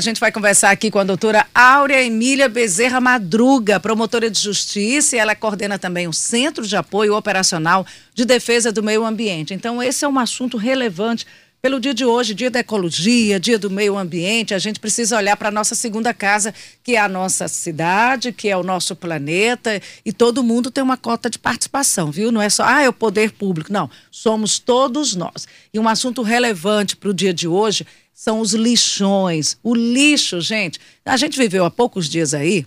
A gente vai conversar aqui com a doutora Áurea Emília Bezerra Madruga, promotora de justiça, e ela coordena também o Centro de Apoio Operacional de Defesa do Meio Ambiente. Então, esse é um assunto relevante pelo dia de hoje, dia da ecologia, dia do meio ambiente. A gente precisa olhar para a nossa segunda casa, que é a nossa cidade, que é o nosso planeta, e todo mundo tem uma cota de participação, viu? Não é só, ah, é o poder público. Não, somos todos nós. E um assunto relevante para o dia de hoje são os lixões. O lixo, gente, a gente viveu há poucos dias aí,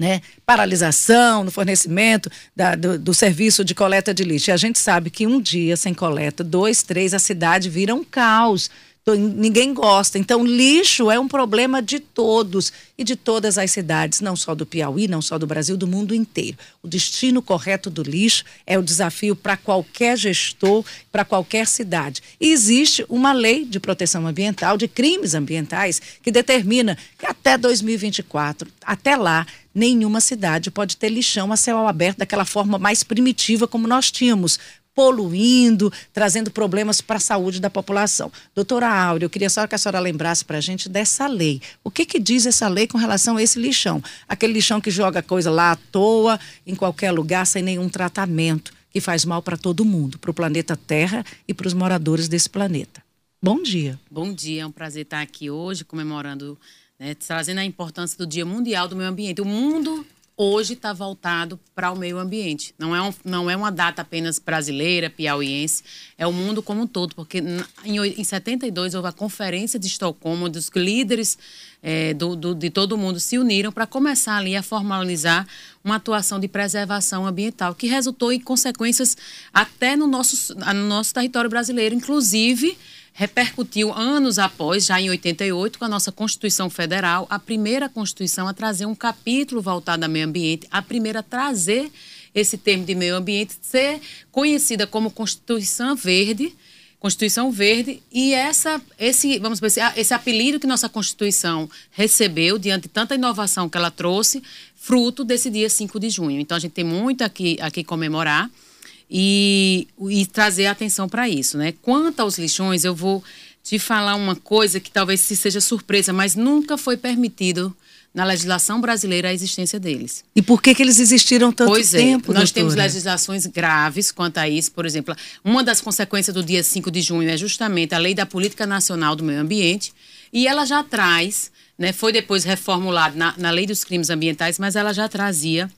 né? Paralisação no fornecimento da, do, do, serviço de coleta de lixo. E a gente sabe que um dia sem coleta, dois, três, a cidade vira um caos ninguém gosta. Então, lixo é um problema de todos e de todas as cidades, não só do Piauí, não só do Brasil, do mundo inteiro. O destino correto do lixo é o desafio para qualquer gestor, para qualquer cidade. E existe uma lei de proteção ambiental, de crimes ambientais, que determina que até 2024, até lá, nenhuma cidade pode ter lixão a céu aberto daquela forma mais primitiva como nós tínhamos poluindo, trazendo problemas para a saúde da população. Doutora Áurea, eu queria só que a senhora lembrasse para a gente dessa lei. O que, que diz essa lei com relação a esse lixão? Aquele lixão que joga coisa lá à toa, em qualquer lugar, sem nenhum tratamento, que faz mal para todo mundo, para o planeta Terra e para os moradores desse planeta. Bom dia. Bom dia, é um prazer estar aqui hoje comemorando, né, trazendo a importância do Dia Mundial do Meio Ambiente. O mundo hoje está voltado para o meio ambiente. Não é, um, não é uma data apenas brasileira, piauiense, é o mundo como um todo, porque em, em 72 houve a Conferência de Estocolmo, dos líderes é, do, do, de todo mundo se uniram para começar ali a formalizar uma atuação de preservação ambiental, que resultou em consequências até no nosso, no nosso território brasileiro, inclusive repercutiu anos após, já em 88, com a nossa Constituição Federal, a primeira Constituição a trazer um capítulo voltado ao meio ambiente, a primeira a trazer esse termo de meio ambiente, ser conhecida como Constituição Verde, Constituição Verde, e essa, esse, vamos dizer, esse apelido que nossa Constituição recebeu, diante de tanta inovação que ela trouxe, fruto desse dia 5 de junho. Então, a gente tem muito aqui, aqui comemorar e, e trazer atenção para isso. Né? Quanto aos lixões, eu vou te falar uma coisa que talvez se seja surpresa, mas nunca foi permitido na legislação brasileira a existência deles. E por que, que eles existiram tanto pois tempo? É, nós doutora? temos legislações graves quanto a isso. Por exemplo, uma das consequências do dia 5 de junho é justamente a Lei da Política Nacional do Meio Ambiente, e ela já traz, né, foi depois reformulada na, na Lei dos Crimes Ambientais, mas ela já trazia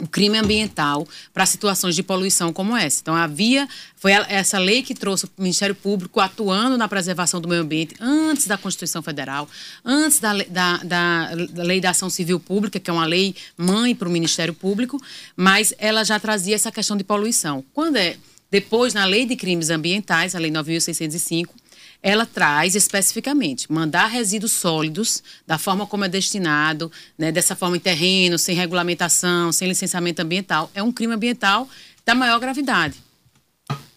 o crime ambiental para situações de poluição como essa. Então, havia, foi essa lei que trouxe o Ministério Público atuando na preservação do meio ambiente antes da Constituição Federal, antes da, da, da, da Lei da Ação Civil Pública, que é uma lei mãe para o Ministério Público, mas ela já trazia essa questão de poluição. Quando é depois, na Lei de Crimes Ambientais, a Lei 9.605, ela traz especificamente mandar resíduos sólidos da forma como é destinado, né, dessa forma em terreno, sem regulamentação, sem licenciamento ambiental, é um crime ambiental da maior gravidade.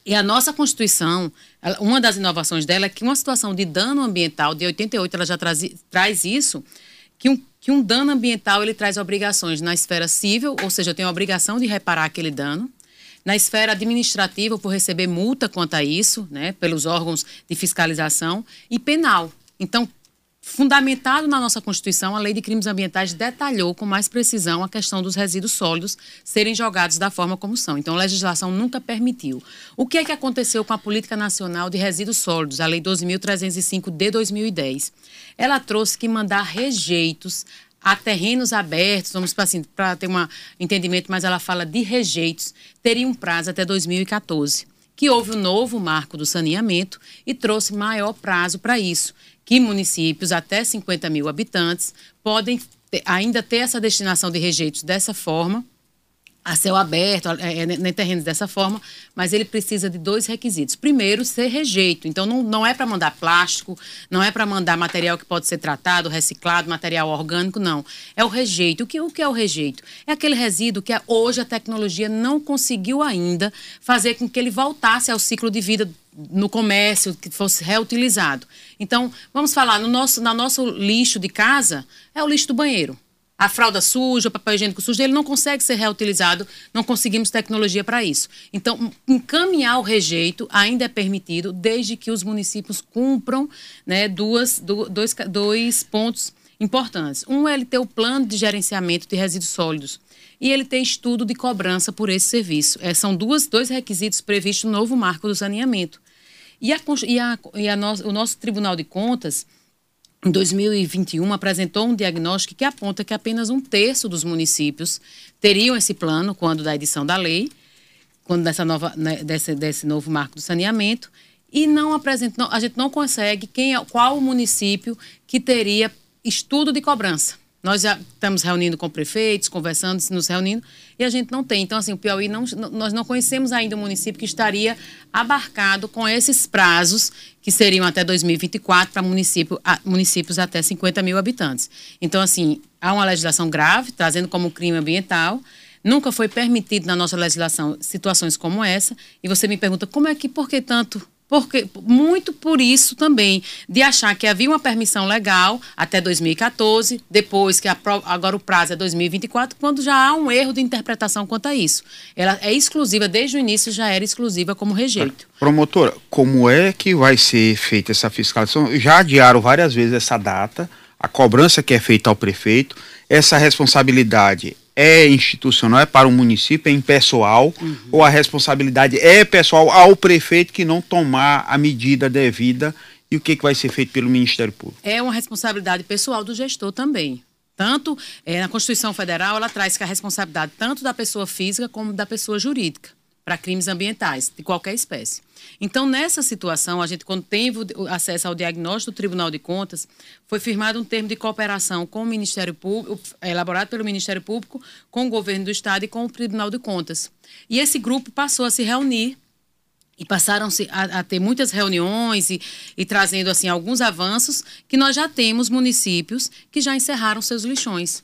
E a nossa Constituição, uma das inovações dela é que uma situação de dano ambiental, de 88, ela já traz, traz isso, que um, que um dano ambiental ele traz obrigações na esfera civil, ou seja, eu tenho a obrigação de reparar aquele dano, na esfera administrativa, por receber multa quanto a isso, né, pelos órgãos de fiscalização, e penal. Então, fundamentado na nossa Constituição, a Lei de Crimes Ambientais detalhou com mais precisão a questão dos resíduos sólidos serem jogados da forma como são. Então, a legislação nunca permitiu. O que é que aconteceu com a Política Nacional de Resíduos Sólidos, a Lei 12.305 de 2010? Ela trouxe que mandar rejeitos a terrenos abertos, vamos para assim, ter um entendimento, mas ela fala de rejeitos, teria um prazo até 2014. Que houve o um novo marco do saneamento e trouxe maior prazo para isso, que municípios até 50 mil habitantes podem ter, ainda ter essa destinação de rejeitos dessa forma, a céu aberto, é, é, em terrenos dessa forma, mas ele precisa de dois requisitos. Primeiro, ser rejeito. Então, não, não é para mandar plástico, não é para mandar material que pode ser tratado, reciclado, material orgânico, não. É o rejeito. O que, o que é o rejeito? É aquele resíduo que hoje a tecnologia não conseguiu ainda fazer com que ele voltasse ao ciclo de vida no comércio, que fosse reutilizado. Então, vamos falar, no nosso, no nosso lixo de casa, é o lixo do banheiro a fralda suja, o papel higiênico sujo, ele não consegue ser reutilizado, não conseguimos tecnologia para isso. Então, encaminhar o rejeito ainda é permitido, desde que os municípios cumpram né, duas, dois, dois pontos importantes. Um é ele ter o plano de gerenciamento de resíduos sólidos e ele ter estudo de cobrança por esse serviço. É, são duas, dois requisitos previstos no novo marco do saneamento. E, a, e, a, e a no, o nosso Tribunal de Contas, em 2021, apresentou um diagnóstico que aponta que apenas um terço dos municípios teriam esse plano quando da edição da lei, quando dessa nova, né, desse, desse novo marco do saneamento, e não apresentou, a gente não consegue quem é, qual o município que teria estudo de cobrança. Nós já estamos reunindo com prefeitos, conversando, nos reunindo, e a gente não tem. Então, assim, o Piauí, não, nós não conhecemos ainda o município que estaria abarcado com esses prazos, que seriam até 2024 para município, municípios até 50 mil habitantes. Então, assim, há uma legislação grave, trazendo como crime ambiental. Nunca foi permitido na nossa legislação situações como essa. E você me pergunta, como é que, por que tanto porque, muito por isso também, de achar que havia uma permissão legal até 2014, depois que a, agora o prazo é 2024, quando já há um erro de interpretação quanto a isso. Ela é exclusiva, desde o início já era exclusiva como rejeito. Promotora, como é que vai ser feita essa fiscalização? Já adiaram várias vezes essa data, a cobrança que é feita ao prefeito, essa responsabilidade é institucional, é para o município, é impessoal, uhum. ou a responsabilidade é pessoal ao prefeito que não tomar a medida devida e o que, que vai ser feito pelo Ministério Público? É uma responsabilidade pessoal do gestor também. Tanto é, na Constituição Federal, ela traz que a responsabilidade tanto da pessoa física como da pessoa jurídica para crimes ambientais de qualquer espécie. Então, nessa situação, a gente, quando teve acesso ao diagnóstico do Tribunal de Contas, foi firmado um termo de cooperação com o Ministério Público, elaborado pelo Ministério Público, com o governo do Estado e com o Tribunal de Contas. E esse grupo passou a se reunir e passaram a, a ter muitas reuniões e, e, trazendo assim alguns avanços que nós já temos municípios que já encerraram seus lixões.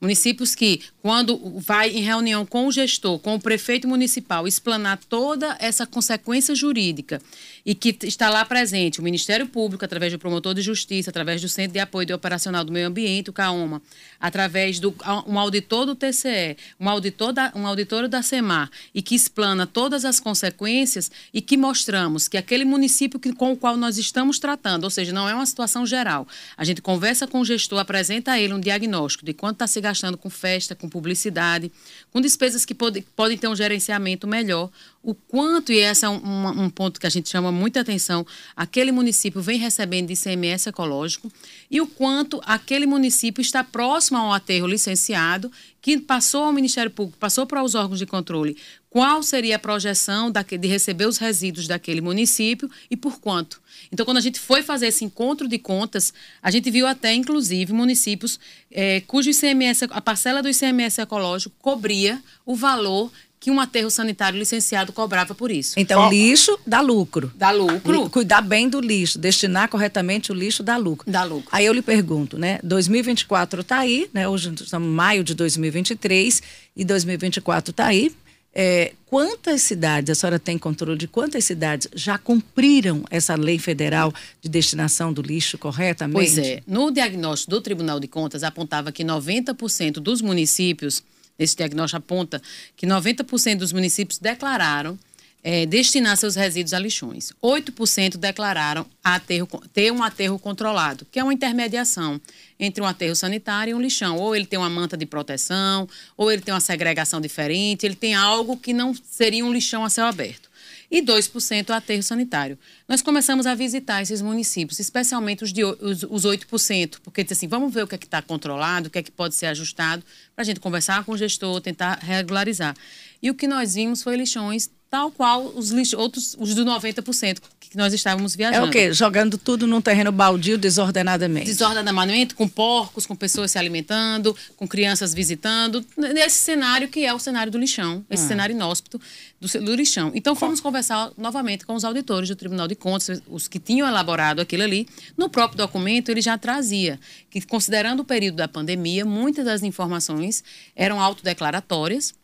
Municípios que, quando vai em reunião com o gestor, com o prefeito municipal, explanar toda essa consequência jurídica e que está lá presente o Ministério Público, através do promotor de justiça, através do Centro de Apoio de Operacional do Meio Ambiente, o CAOMA, através do um auditor do TCE, um auditor da, um auditor da SEMAR, e que explana todas as consequências e que mostramos que aquele município que, com o qual nós estamos tratando, ou seja, não é uma situação geral, a gente conversa com o gestor, apresenta a ele um diagnóstico de quanto está se gastando com festa, com publicidade, com despesas que pode, podem ter um gerenciamento melhor, o quanto, e esse é um, um, ponto que a gente chama muita atenção, aquele município vem recebendo de ICMS ecológico e o quanto aquele município está próximo ao aterro licenciado, que passou ao Ministério Público, passou para os órgãos de controle, qual seria a projeção de receber os resíduos daquele município e por quanto. Então, quando a gente foi fazer esse encontro de contas, a gente viu até, inclusive, municípios é, cujo ICMS, a parcela do ICMS ecológico cobria o valor que um aterro sanitário licenciado cobrava por isso. Então, lixo dá lucro. Dá lucro. Cuidar bem do lixo, destinar corretamente o lixo dá lucro. Dá lucro. Aí eu lhe pergunto, né? 2024 está aí, né? Hoje estamos em maio de 2023 e 2024 está aí. É, quantas cidades, a senhora tem controle de quantas cidades já cumpriram essa lei federal de destinação do lixo corretamente? Pois é. No diagnóstico do Tribunal de Contas apontava que 90% dos municípios esse diagnóstico aponta que 90% dos municípios declararam é, destinar seus resíduos a lixões. 8% declararam aterro, ter um aterro controlado, que é uma intermediação entre um aterro sanitário e um lixão. Ou ele tem uma manta de proteção, ou ele tem uma segregação diferente, ele tem algo que não seria um lixão a céu aberto e 2% aterro sanitário. Nós começamos a visitar esses municípios, especialmente os, de, os, os 8%, porque assim, vamos ver o que é que está controlado, o que é que pode ser ajustado, para a gente conversar com o gestor, tentar regularizar. E o que nós vimos foi lixões tal qual os lixo, outros, os do 90% que nós estávamos viajando. É o quê? Jogando tudo num terreno baldio desordenadamente. Desordenadamente, com porcos, com pessoas se alimentando, com crianças visitando, nesse cenário que é o cenário do lixão, esse ah. cenário inóspito do, do lixão. Então fomos conversar novamente com os auditores do Tribunal de Contas, os que tinham elaborado aquilo ali. No próprio documento ele já trazia que, considerando o período da pandemia, muitas das informações eram autodeclaratórias,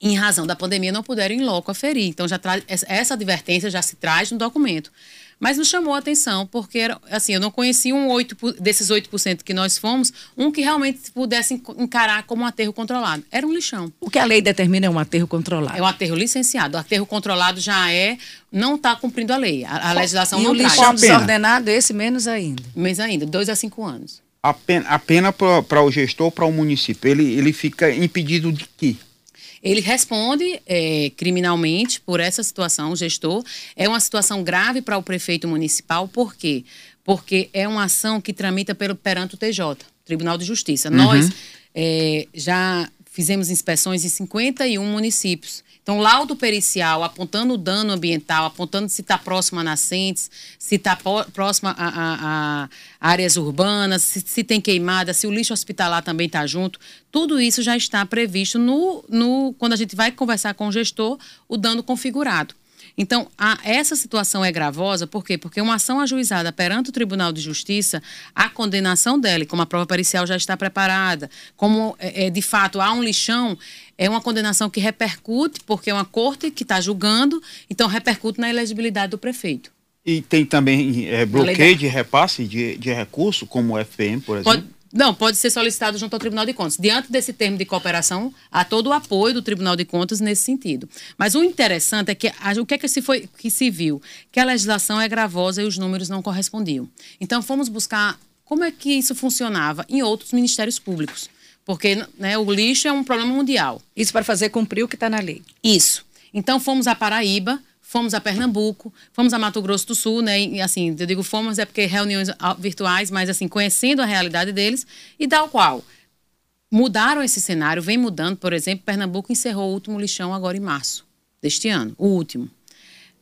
em razão da pandemia, não puderam em loco aferir. Então, já essa advertência já se traz no documento. Mas nos chamou a atenção, porque era, assim, eu não conhecia um 8, desses 8% que nós fomos, um que realmente pudesse encarar como um aterro controlado. Era um lixão. O que a lei determina é um aterro controlado. É um aterro licenciado. O aterro controlado já é, não está cumprindo a lei. A, a legislação e não o traz. lixão desordenado, esse menos ainda. Menos ainda, dois a cinco anos. A pena, a pena para o gestor, para o município, ele, ele fica impedido de quê? Ele responde é, criminalmente por essa situação, o gestor. É uma situação grave para o prefeito municipal, por quê? Porque é uma ação que tramita pelo, perante o TJ, Tribunal de Justiça. Uhum. Nós é, já fizemos inspeções em 51 municípios. Então, laudo pericial apontando o dano ambiental, apontando se está próximo a nascentes, se está próximo a, a, a, áreas urbanas, se, se, tem queimada, se o lixo hospitalar também está junto. Tudo isso já está previsto no, no, quando a gente vai conversar com o gestor, o dano configurado. Então, a, essa situação é gravosa, por quê? Porque uma ação ajuizada perante o Tribunal de Justiça, a condenação dela, como a prova pericial já está preparada, como é, é, de fato há um lixão, é uma condenação que repercute, porque é uma corte que está julgando, então repercute na elegibilidade do prefeito. E tem também é, bloqueio de repasse de, de recurso, como o FM, por exemplo? Pode, não, pode ser solicitado junto ao Tribunal de Contas. Diante desse termo de cooperação, há todo o apoio do Tribunal de Contas nesse sentido. Mas o interessante é que o que é que se, foi, que se viu? Que a legislação é gravosa e os números não correspondiam. Então, fomos buscar como é que isso funcionava em outros ministérios públicos. Porque né, o lixo é um problema mundial. Isso para fazer cumprir o que está na lei. Isso. Então, fomos a Paraíba, fomos a Pernambuco, fomos a Mato Grosso do Sul, né? E, assim, eu digo fomos é porque reuniões virtuais, mas assim, conhecendo a realidade deles e tal qual. Mudaram esse cenário, vem mudando, por exemplo, Pernambuco encerrou o último lixão agora em março deste ano, o último.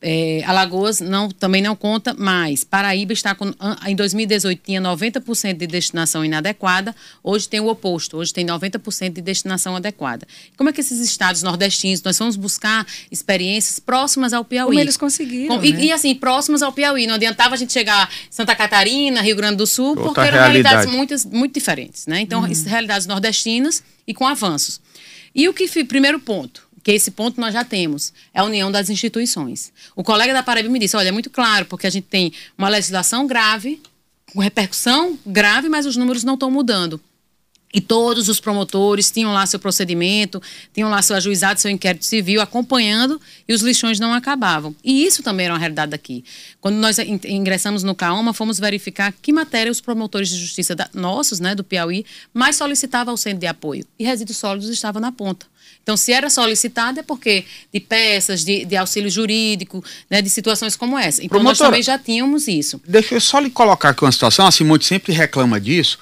É, Alagoas não, também não conta mais. Paraíba está com, em 2018 tinha 90% de destinação inadequada, hoje tem o oposto, hoje tem 90% de destinação adequada. Como é que esses estados nordestinos, nós vamos buscar experiências próximas ao Piauí? Como eles conseguiram, Com, né? e, e, assim, próximas ao Piauí. Não adiantava a gente chegar em Santa Catarina, Rio Grande do Sul, Outra porque eram realidade. realidades muito, muito diferentes. Né? Então, uhum. realidades nordestinas e com avanços. E o que, primeiro ponto, que esse ponto nós já temos, é a união das instituições. O colega da Paraíba me disse, olha, é muito claro, porque a gente tem uma legislação grave, com repercussão grave, mas os números não estão mudando. E todos os promotores tinham lá seu procedimento, tinham lá seu ajuizado, seu inquérito civil, acompanhando, e os lixões não acabavam. E isso também era uma realidade daqui. Quando nós ingressamos no CAOMA, fomos verificar que matéria os promotores de justiça da, nossos, né, do Piauí, mais solicitavam ao centro de apoio. E resíduos sólidos estavam na ponta. Então, se era solicitado, é porque de peças, de, de auxílio jurídico, né, de situações como essa. Então, Promotora, nós também já tínhamos isso. Deixa eu só lhe colocar aqui uma situação, a Simone sempre reclama disso,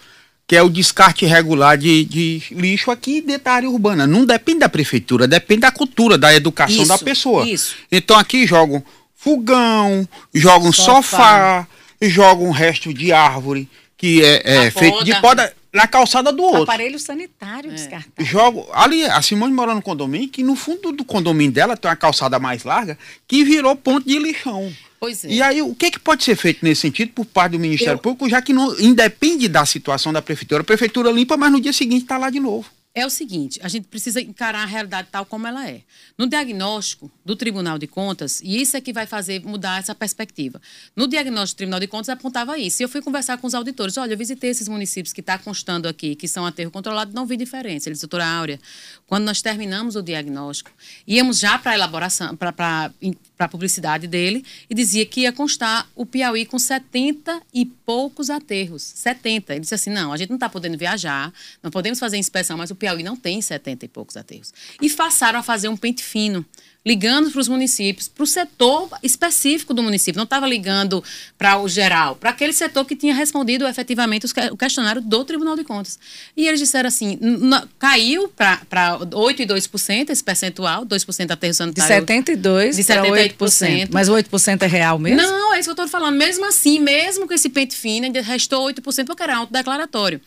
que é o descarte irregular de, de lixo aqui dentro da área urbana. Não depende da prefeitura, depende da cultura, da educação isso, da pessoa. Isso. Então, aqui jogam fogão, jogam sofá, sofá jogam resto de árvore, que é, é feito de poda na calçada do outro. Aparelho sanitário é. descartável. Jogo. Ali, a Simone mora no condomínio, que no fundo do condomínio dela tem uma calçada mais larga, que virou ponto de lixão. Pois é. E aí, o que, que pode ser feito nesse sentido por parte do Ministério Eu... Público, já que não independe da situação da prefeitura? A prefeitura limpa, mas no dia seguinte está lá de novo é o seguinte: a gente precisa encarar a realidade tal como ela é. No diagnóstico do Tribunal de Contas, e isso é que vai fazer mudar essa perspectiva. No diagnóstico do Tribunal de Contas apontava isso. E eu fui conversar com os auditores: olha, eu visitei esses municípios que está constando aqui, que são aterro controlado, não vi diferença. Ele disse, doutora Áurea, quando nós terminamos o diagnóstico, íamos já para a elaboração, para a publicidade dele, e dizia que ia constar o Piauí com 70 e poucos aterros. 70. Ele disse assim: não, a gente não está podendo viajar, não podemos fazer inspeção, mas o Piauí não tem 70 e poucos aterros. E passaram a fazer um pente fino, ligando para os municípios, para o setor específico do município. Não estava ligando para o geral, para aquele setor que tinha respondido efetivamente o questionário do Tribunal de Contas. E eles disseram assim: caiu para 8,2% esse percentual, 2% aterro sanitário. De 72% de 78%. 8%. Mas o 8% é real mesmo? Não, é isso que eu estou falando. Mesmo assim, mesmo com esse pente fino, ainda restou 8% porque era autodeclaratório.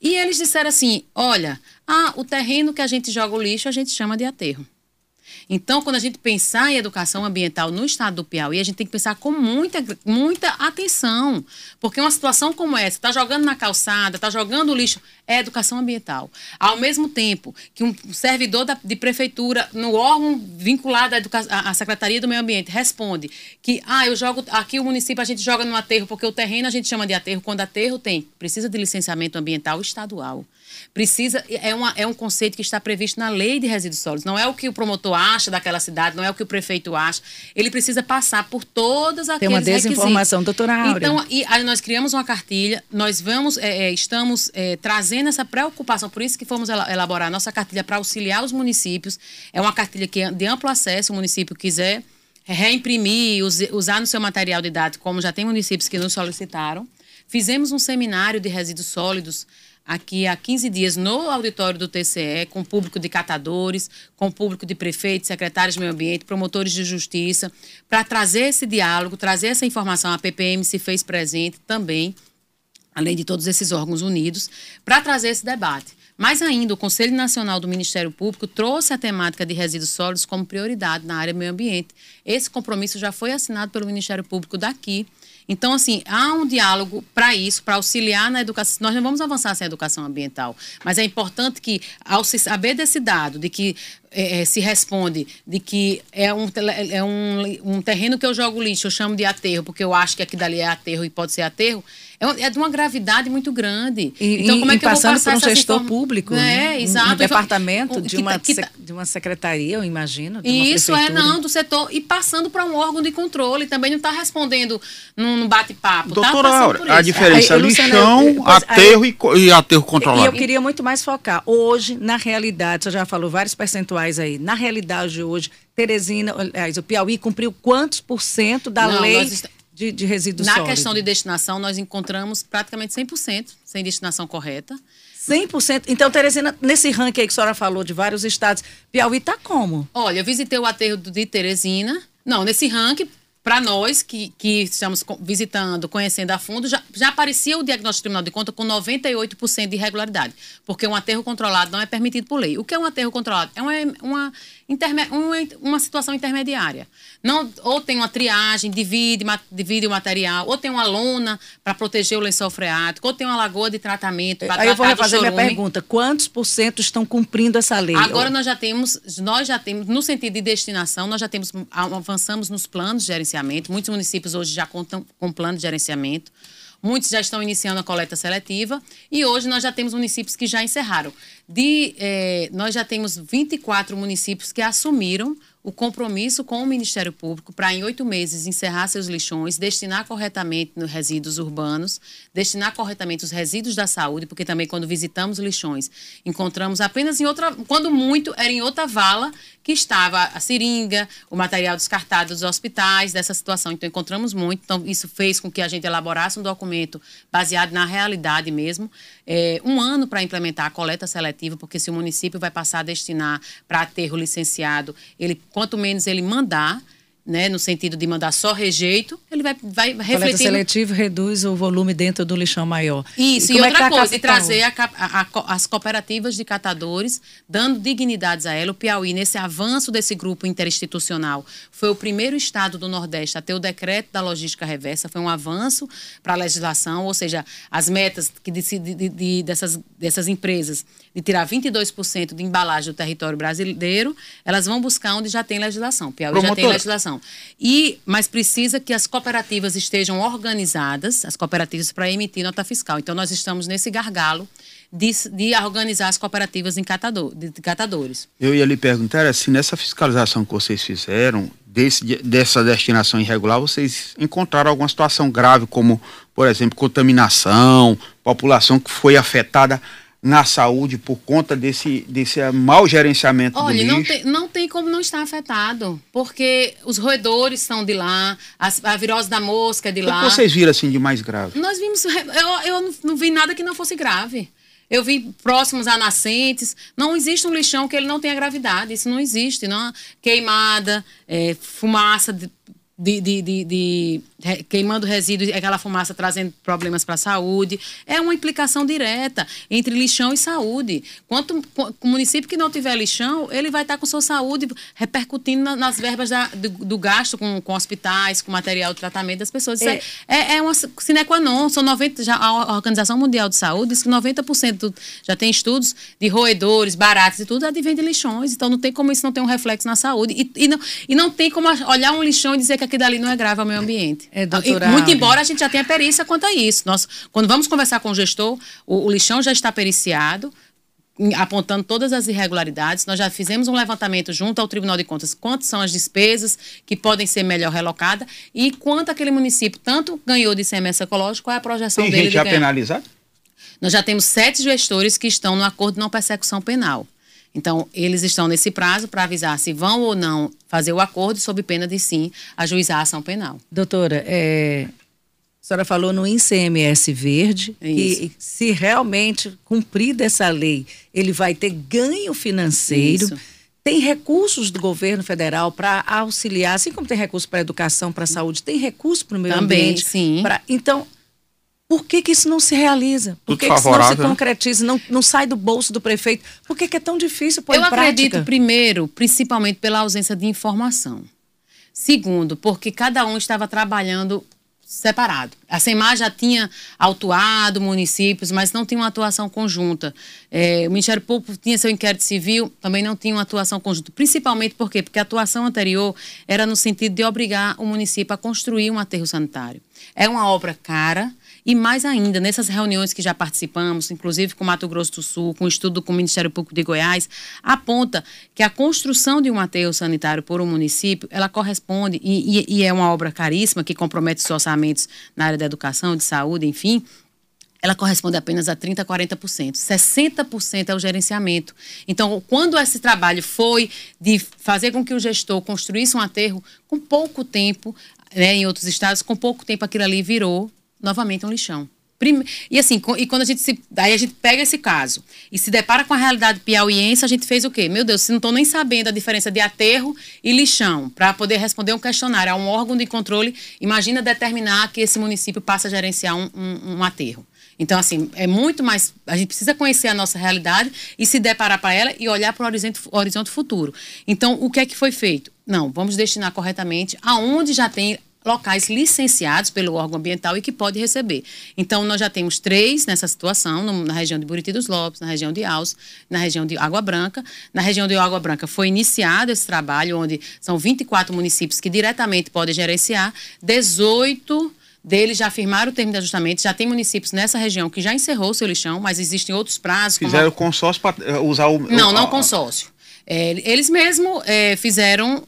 E eles disseram assim: olha, ah, o terreno que a gente joga o lixo a gente chama de aterro. Então, quando a gente pensar em educação ambiental no estado do Piauí, a gente tem que pensar com muita, muita atenção. Porque uma situação como essa, está jogando na calçada, está jogando lixo, é educação ambiental. Ao mesmo tempo que um servidor da, de prefeitura, no órgão vinculado à, à Secretaria do Meio Ambiente, responde que, ah, eu jogo, aqui o município a gente joga no aterro, porque o terreno a gente chama de aterro, quando aterro tem, precisa de licenciamento ambiental estadual precisa é, uma, é um conceito que está previsto na lei de resíduos sólidos. Não é o que o promotor acha daquela cidade, não é o que o prefeito acha. Ele precisa passar por todas aquelas Tem uma desinformação, requisitos. doutora Áurea. Então, e, aí nós criamos uma cartilha, nós vamos, é, é, estamos é, trazendo essa preocupação, por isso que fomos elaborar a nossa cartilha para auxiliar os municípios. É uma cartilha que é de amplo acesso, o município quiser reimprimir, usar no seu material didático, como já tem municípios que nos solicitaram. Fizemos um seminário de resíduos sólidos aqui há 15 dias no auditório do TCE, com público de catadores, com público de prefeitos, secretários de meio ambiente, promotores de justiça, para trazer esse diálogo, trazer essa informação. A PPM se fez presente também, além de todos esses órgãos unidos, para trazer esse debate. Mais ainda, o Conselho Nacional do Ministério Público trouxe a temática de resíduos sólidos como prioridade na área meio ambiente. Esse compromisso já foi assinado pelo Ministério Público daqui então, assim, há um diálogo para isso, para auxiliar na educação. Nós não vamos avançar sem educação ambiental, mas é importante que, ao se saber desse dado, de que é, é se responde de que é, um, é um, um terreno que eu jogo lixo, eu chamo de aterro, porque eu acho que aqui dali é aterro e pode ser aterro, é, é de uma gravidade muito grande. E, então, como é que eu vou passar por um gestor inform... público, é, né? exato. um departamento de, uma, que, tá de uma secretaria, eu imagino. Isso é, não, do setor, e passando para um órgão de controle, também não está respondendo num bate-papo. Tá Doutora tá a diferença é lixão, aterro aí, e aterro controlado. E eu queria muito mais focar. Hoje, na realidade, você já falou vários percentuais aí, na realidade de hoje, Teresina, aliás, o Piauí cumpriu quantos por cento da não, lei de, de resíduos Na sólidos. questão de destinação, nós encontramos praticamente 100% sem destinação correta. 100%. Então, Teresina, nesse ranking aí que a senhora falou de vários estados, Piauí está como? Olha, eu visitei o aterro de Teresina. Não, nesse ranking, para nós que, que estamos visitando, conhecendo a fundo, já, já aparecia o diagnóstico criminal de conta com 98% de irregularidade, porque um aterro controlado não é permitido por lei. O que é um aterro controlado? É uma, uma, interme, uma, uma situação intermediária. Não, ou tem uma triagem, divide, divide o material, ou tem uma lona para proteger o lençol freático, ou tem uma lagoa de tratamento para Aí eu vou refazer minha pergunta. Quantos por cento estão cumprindo essa lei? Agora ou... nós já temos, nós já temos, no sentido de destinação, nós já temos, avançamos nos planos de gerenciamento gerenciamento. Muitos municípios hoje já contam com plano de gerenciamento. Muitos já estão iniciando a coleta seletiva e hoje nós já temos municípios que já encerraram. De, eh, nós já temos 24 municípios que assumiram o compromisso com o Ministério Público para, em oito meses, encerrar seus lixões, destinar corretamente nos resíduos urbanos, destinar corretamente os resíduos da saúde, porque também, quando visitamos lixões, encontramos apenas em outra, quando muito, era em outra vala que estava a seringa, o material descartado dos hospitais, dessa situação. Então, encontramos muito. Então, isso fez com que a gente elaborasse um documento baseado na realidade mesmo. É, um ano para implementar a coleta seletiva, porque se o município vai passar a destinar para aterro licenciado, ele quanto menos ele mandar, né, no sentido de mandar só rejeito, ele vai, vai refletir. Coleta seletivo reduz o volume dentro do lixão maior. Isso, e, e outra é tá coisa, e trazer a, a, a, as cooperativas de catadores, dando dignidades a ela. O Piauí, nesse avanço desse grupo interinstitucional, foi o primeiro estado do Nordeste a ter o decreto da logística reversa, foi um avanço para a legislação, ou seja, as metas que de, de, de, dessas, dessas empresas de tirar 22% de embalagem do território brasileiro, elas vão buscar onde já tem legislação. O Piauí Promotor. já tem legislação. E, mas precisa que as cooperativas estejam organizadas, as cooperativas, para emitir nota fiscal. Então, nós estamos nesse gargalo de, de organizar as cooperativas em catador, de, de catadores. Eu ia lhe perguntar assim, nessa fiscalização que vocês fizeram, desse, dessa destinação irregular, vocês encontraram alguma situação grave, como, por exemplo, contaminação, população que foi afetada na saúde por conta desse, desse mau gerenciamento Olha, do lixo? Não tem, não tem como não estar afetado, porque os roedores são de lá, a, a virose da mosca é de lá. O que vocês viram assim de mais grave? Nós vimos, eu, eu não, não vi nada que não fosse grave. Eu vi próximos a nascentes. Não existe um lixão que ele não tenha gravidade. Isso não existe. Não? Queimada, é, fumaça de, de, de, de, de queimando resíduos, aquela fumaça trazendo problemas para a saúde. É uma implicação direta entre lixão e saúde. Quanto o município que não tiver lixão, ele vai estar com sua saúde repercutindo nas verbas da, do, do, gasto com, com hospitais, com material de tratamento das pessoas. É, é, é, uma sine qua non. São 90, já, a Organização Mundial de Saúde diz que 90% já tem estudos de roedores, baratos e tudo, advém de lixões. Então não tem como isso não ter um reflexo na saúde. E, e, não, e não tem como olhar um lixão e dizer que aquilo ali não é grave ao meio ambiente. É, doutora... Muito embora a gente já tenha perícia quanto a isso. Nós, quando vamos conversar com o gestor, o, o lixão já está periciado, apontando todas as irregularidades. Nós já fizemos um levantamento junto ao Tribunal de Contas, quantas são as despesas que podem ser melhor relocadas e quanto aquele município tanto ganhou de ICMS ecológico, qual é a projeção Tem dele gente já penalizada? Nós já temos sete gestores que estão no acordo de não persecução penal. Então, eles estão nesse prazo para avisar se vão ou não fazer o acordo, sob pena de sim ajuizar a ação penal. Doutora, é, a senhora falou no ICMS verde, que se realmente cumprir essa lei, ele vai ter ganho financeiro. Isso. Tem recursos do governo federal para auxiliar, assim como tem recurso para a educação, para a saúde, tem recurso para o meio Também, ambiente. Sim. Pra, então, por que, que isso não se realiza? Por que, que isso não se né? concretiza, não, não sai do bolso do prefeito? Por que, que é tão difícil pôr Eu em prática? Eu acredito, primeiro, principalmente pela ausência de informação. Segundo, porque cada um estava trabalhando separado. A SEMAR já tinha autuado municípios, mas não tinha uma atuação conjunta. É, o Ministério Público tinha seu inquérito civil, também não tinha uma atuação conjunta. Principalmente por quê? Porque a atuação anterior era no sentido de obrigar o município a construir um aterro sanitário. É uma obra cara, e mais ainda, nessas reuniões que já participamos, inclusive com Mato Grosso do Sul, com o estudo com o Ministério Público de Goiás, aponta que a construção de um aterro sanitário por um município, ela corresponde, e, e, e é uma obra caríssima que compromete os orçamentos na área da educação, de saúde, enfim, ela corresponde apenas a 30% a 40%. 60% é o gerenciamento. Então, quando esse trabalho foi de fazer com que o gestor construísse um aterro, com pouco tempo, né, em outros estados, com pouco tempo aquilo ali virou novamente um lixão. E assim, e quando a gente se. Aí a gente pega esse caso e se depara com a realidade piauiense, a gente fez o quê? Meu Deus, não estou nem sabendo a diferença de aterro e lixão, para poder responder um questionário a um órgão de controle, imagina determinar que esse município passa a gerenciar um, um, um aterro. Então, assim, é muito mais. A gente precisa conhecer a nossa realidade e se deparar para ela e olhar para o horizonte, horizonte futuro. Então, o que é que foi feito? Não, vamos destinar corretamente aonde já tem locais licenciados pelo órgão ambiental e que pode receber. Então, nós já temos três nessa situação, no, na região de Buriti dos Lopes, na região de Alce, na região de Água Branca. Na região de Água Branca foi iniciado esse trabalho, onde são 24 municípios que diretamente podem gerenciar, 18 deles já firmaram o termo de ajustamento, já tem municípios nessa região que já encerrou o seu lixão, mas existem outros prazos. Fizeram como... consórcio para eh, usar o... Não, não consórcio. É, eles mesmo é, fizeram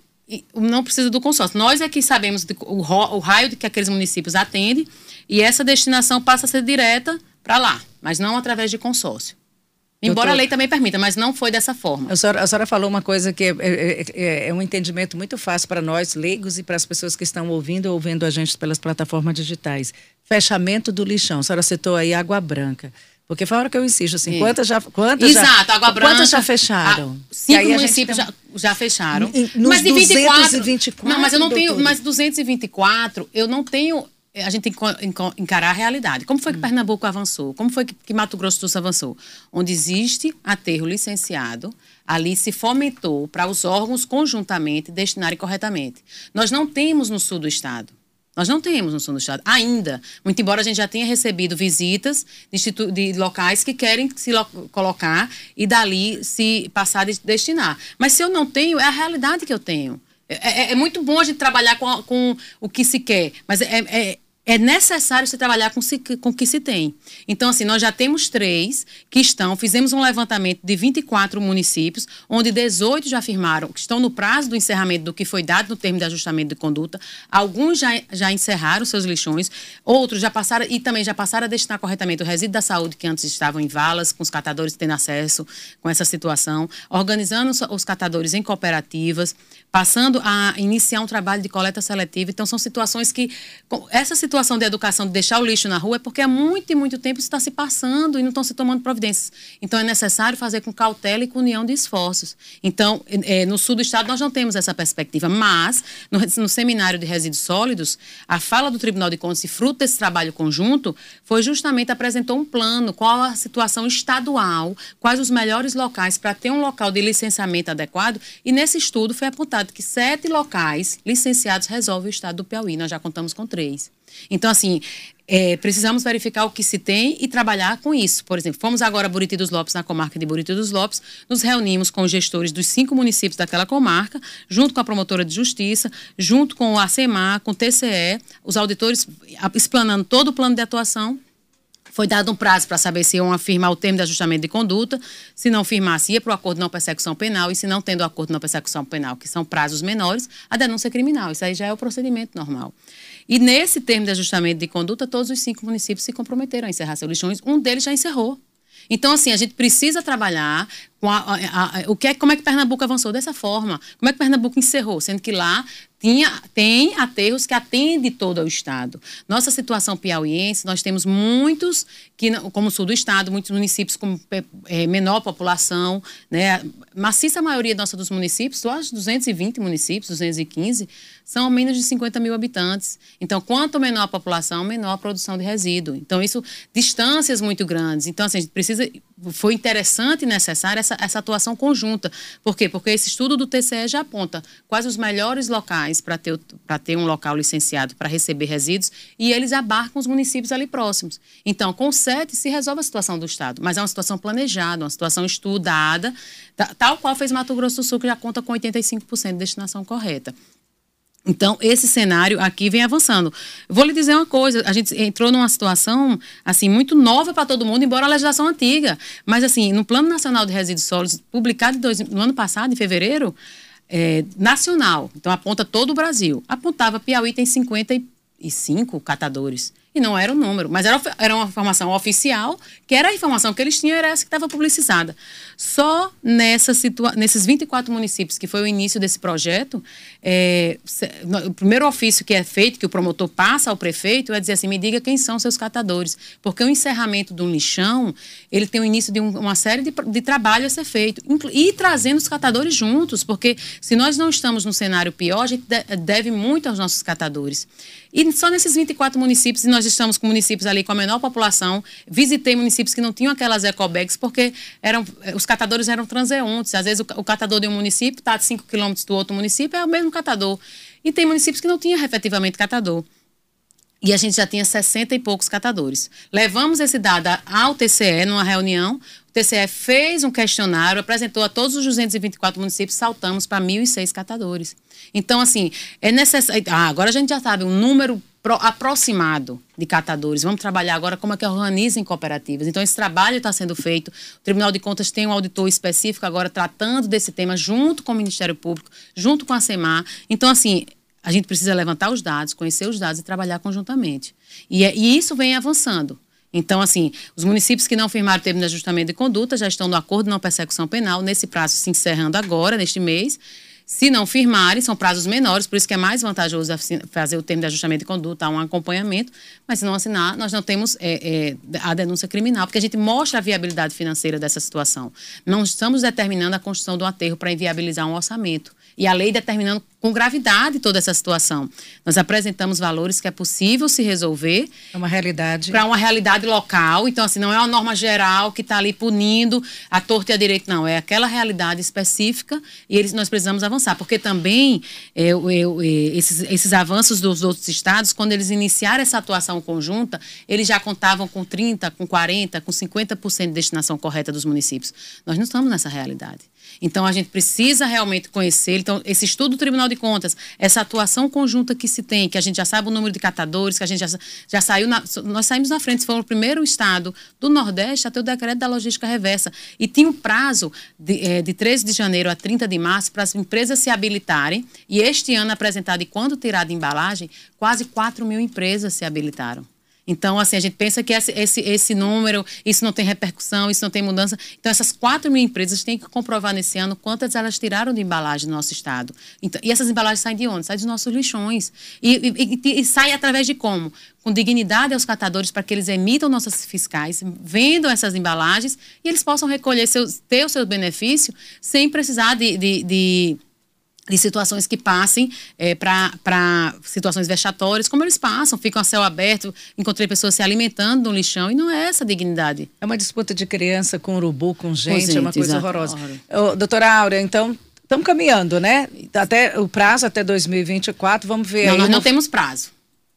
não precisa do consórcio. Nós é que sabemos o, o raio de que aqueles municípios atendem e essa destinação passa a ser direta para lá, mas não através de consórcio. Embora Doutor, a lei também permita, mas não foi dessa forma. A senhora, a senhora falou uma coisa que é, é, é, é um entendimento muito fácil para nós, leigos, e para as pessoas que estão ouvindo ou vendo a gente pelas plataformas digitais. Fechamento do lixão. A senhora citou aí Água Branca. Porque foi a hora que eu insisto, assim, quantas já. Quantas Exato, já, Água Branca. Quantas já fecharam? A, cinco municípios tem... já, já fecharam. nos mas de 24, 224. Não, mas eu não tenho. Mas 224, eu não tenho. A gente tem que encarar a realidade. Como foi que hum. Pernambuco avançou? Como foi que, que Mato Grosso do Sul avançou? Onde existe aterro licenciado, ali se fomentou para os órgãos conjuntamente destinarem corretamente. Nós não temos no sul do estado. Nós não temos no sul do estado ainda, muito embora a gente já tenha recebido visitas de, de locais que querem se colocar e dali se passar a destinar. Mas se eu não tenho, é a realidade que eu tenho. É, é, é muito bom a gente trabalhar com, com, o que se quer, mas é, é necessário se trabalhar com, o que se tem. Então, assim, nós já temos três que estão, fizemos um levantamento de 24 municípios, onde 18 já afirmaram que estão no prazo do encerramento do que foi dado no termo de ajustamento de conduta. Alguns já, já encerraram seus lixões, outros já passaram, e também já passaram a destinar corretamente o resíduo da saúde que antes estavam em valas, com os catadores tendo acesso com essa situação, organizando os catadores em cooperativas, passando a iniciar um trabalho de coleta seletiva. Então, são situações que, essa situação situação de educação de deixar o lixo na rua é porque há muito e muito tempo isso está se passando e não estão se tomando providências. Então é necessário fazer com cautela e com união de esforços. Então, é, no sul do estado nós não temos essa perspectiva, mas no, no seminário de resíduos sólidos, a fala do Tribunal de Contas e fruto desse trabalho conjunto foi justamente apresentou um plano, qual a situação estadual, quais os melhores locais para ter um local de licenciamento adequado e nesse estudo foi apontado que sete locais licenciados resolvem o estado do Piauí. Nós já contamos com três. Então, assim, é, precisamos verificar o que se tem e trabalhar com isso. Por exemplo, fomos agora a Buriti dos Lopes, na comarca de Buriti dos Lopes, nos reunimos com os gestores dos cinco municípios daquela comarca, junto com a promotora de justiça, junto com o ACEMAR, com o TCE, os auditores explanando todo o plano de atuação foi dado um prazo para saber se iam firmar o termo de ajustamento de conduta. Se não firmasse, ia para o acordo de não persecução penal. E se não tendo o acordo de não persecução penal, que são prazos menores, a denúncia criminal. Isso aí já é o procedimento normal. E nesse termo de ajustamento de conduta, todos os cinco municípios se comprometeram a encerrar seus lixões. Um deles já encerrou. Então, assim, a gente precisa trabalhar a, a, a, o que é, como é que Pernambuco avançou dessa forma. Como é que Pernambuco encerrou? Sendo que lá tinha, tem aterros que atende todo o Estado. Nossa situação piauiense, nós temos muitos, que, como sul do Estado, muitos municípios com é, menor população, né? maciça maioria nossa dos municípios, só os 220 municípios, 215, são menos de 50 mil habitantes. Então, quanto menor a população, menor a produção de resíduo. Então, isso, distâncias muito grandes. Então, assim, a gente precisa foi interessante e necessária essa, essa atuação conjunta. Por quê? Porque esse estudo do TCE já aponta quais os melhores locais para ter, ter um local licenciado para receber resíduos e eles abarcam os municípios ali próximos. Então, com sete se resolve a situação do Estado, mas é uma situação planejada, uma situação estudada, tal qual fez Mato Grosso do Sul, que já conta com 85% de destinação correta. Então, esse cenário aqui vem avançando. Vou lhe dizer uma coisa, a gente entrou numa situação, assim, muito nova para todo mundo, embora a legislação antiga. Mas, assim, no Plano Nacional de Resíduos Sólidos, publicado dois, no ano passado, em fevereiro, é, nacional, então aponta todo o Brasil, apontava Piauí tem 55 catadores. E não era o número, mas era, era uma informação oficial, que era a informação que eles tinham, era essa que estava publicizada. Só nessa situa nesses 24 municípios, que foi o início desse projeto, é, o primeiro ofício que é feito, que o promotor passa ao prefeito, é dizer assim: me diga quem são seus catadores. Porque o encerramento de um lixão, ele tem o início de um, uma série de, de trabalho a ser feito. E trazendo os catadores juntos, porque se nós não estamos num cenário pior, a gente deve muito aos nossos catadores. E só nesses 24 municípios, e nós estamos com municípios ali com a menor população, visitei municípios que não tinham aquelas ecobags, porque eram, os catadores eram transeuntes. Às vezes o, o catador de um município está a 5 quilômetros do outro município, é o mesmo catador. E tem municípios que não tinham efetivamente catador. E a gente já tinha 60 e poucos catadores. Levamos esse dado ao TCE numa reunião. O TCE fez um questionário, apresentou a todos os 224 municípios, saltamos para 1.006 catadores. Então, assim, é necessário. Ah, agora a gente já sabe um número pro, aproximado de catadores. Vamos trabalhar agora como é que organizam cooperativas. Então, esse trabalho está sendo feito. O Tribunal de Contas tem um auditor específico agora tratando desse tema junto com o Ministério Público, junto com a SEMAR. Então, assim, a gente precisa levantar os dados, conhecer os dados e trabalhar conjuntamente. E, é, e isso vem avançando. Então, assim, os municípios que não firmaram o termo de ajustamento de conduta já estão no acordo de não persecução penal, nesse prazo se encerrando agora, neste mês. Se não firmarem, são prazos menores, por isso que é mais vantajoso fazer o termo de ajustamento de conduta, um acompanhamento, mas se não assinar, nós não temos é, é, a denúncia criminal, porque a gente mostra a viabilidade financeira dessa situação. Não estamos determinando a construção do aterro para inviabilizar um orçamento. E a lei determinando com gravidade toda essa situação. Nós apresentamos valores que é possível se resolver. É uma realidade. Para uma realidade local. Então, assim, não é uma norma geral que está ali punindo a torta e a direito, não. É aquela realidade específica e eles, nós precisamos avançar. Porque também eu, eu, esses, esses avanços dos outros estados, quando eles iniciaram essa atuação conjunta, eles já contavam com 30%, com 40%, com 50% de destinação correta dos municípios. Nós não estamos nessa realidade. Então, a gente precisa realmente conhecer. Então, esse estudo do Tribunal de Contas, essa atuação conjunta que se tem, que a gente já sabe o número de catadores, que a gente já, já saiu. Na, nós saímos na frente, foi o primeiro estado do Nordeste a ter o decreto da logística reversa. E tinha um prazo de, é, de 13 de janeiro a 30 de março para as empresas se habilitarem. E este ano apresentado, e quando tirado de embalagem, quase 4 mil empresas se habilitaram. Então, assim, a gente pensa que esse, esse, esse, número, isso não tem repercussão, isso não tem mudança. Então, essas 4 mil empresas têm que comprovar nesse ano quantas elas tiraram de embalagem no nosso estado. Então, e essas embalagens saem de onde? Saem dos nossos lixões. E, e, e, e sai através de como? Com dignidade aos catadores para que eles emitam nossas fiscais, vendam essas embalagens e eles possam recolher, seus, ter o seu benefício sem precisar de, de, de de situações que passem é, para situações vexatórias, como eles passam, ficam a céu aberto, encontrei pessoas se alimentando no lixão, e não é essa dignidade. É uma disputa de criança com urubu, com gente, gente é uma coisa exato. horrorosa. Ô, doutora Áurea, então, estamos caminhando, né? Até o prazo até 2024, vamos ver. Não, nós não temos prazo.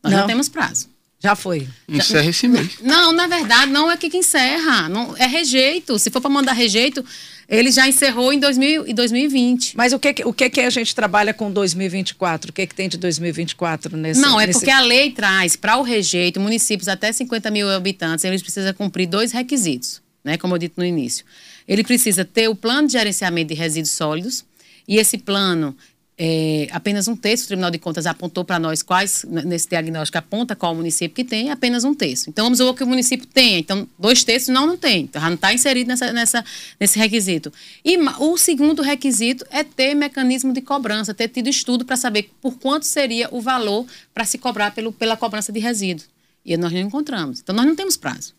Nós não, não temos prazo. Já foi. Encerra esse mês. Não, na verdade, não é que, que encerra. Não, é rejeito. Se for para mandar rejeito, ele já encerrou em 2000, 2020. Mas o que, o que que a gente trabalha com 2024? O que, que tem de 2024 nesse Não, é nesse... porque a lei traz para o rejeito municípios até 50 mil habitantes, eles precisam cumprir dois requisitos, né? Como eu disse no início. Ele precisa ter o plano de gerenciamento de resíduos sólidos, e esse plano é, apenas um terço, o Tribunal de Contas apontou para nós quais, nesse diagnóstico, aponta qual município que tem, apenas um terço. Então, vamos ver o que o município tem. Então, dois terços não, não tem. Então, já não está inserido nessa, nessa, nesse requisito. E o segundo requisito é ter mecanismo de cobrança, ter tido estudo para saber por quanto seria o valor para se cobrar pelo, pela cobrança de resíduo. E nós não encontramos. Então, nós não temos prazo.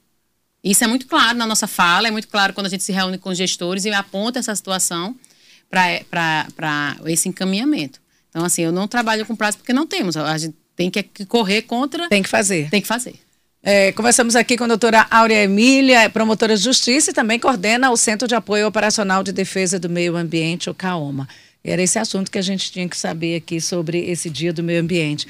Isso é muito claro na nossa fala, é muito claro quando a gente se reúne com gestores e aponta essa situação para esse encaminhamento. Então, assim, eu não trabalho com prazo porque não temos. A gente tem que correr contra. Tem que fazer. Tem que fazer. É, conversamos aqui com a doutora Áurea Emília, é promotora de justiça e também coordena o Centro de Apoio Operacional de Defesa do Meio Ambiente, o CAOMA. Era esse assunto que a gente tinha que saber aqui sobre esse Dia do Meio Ambiente.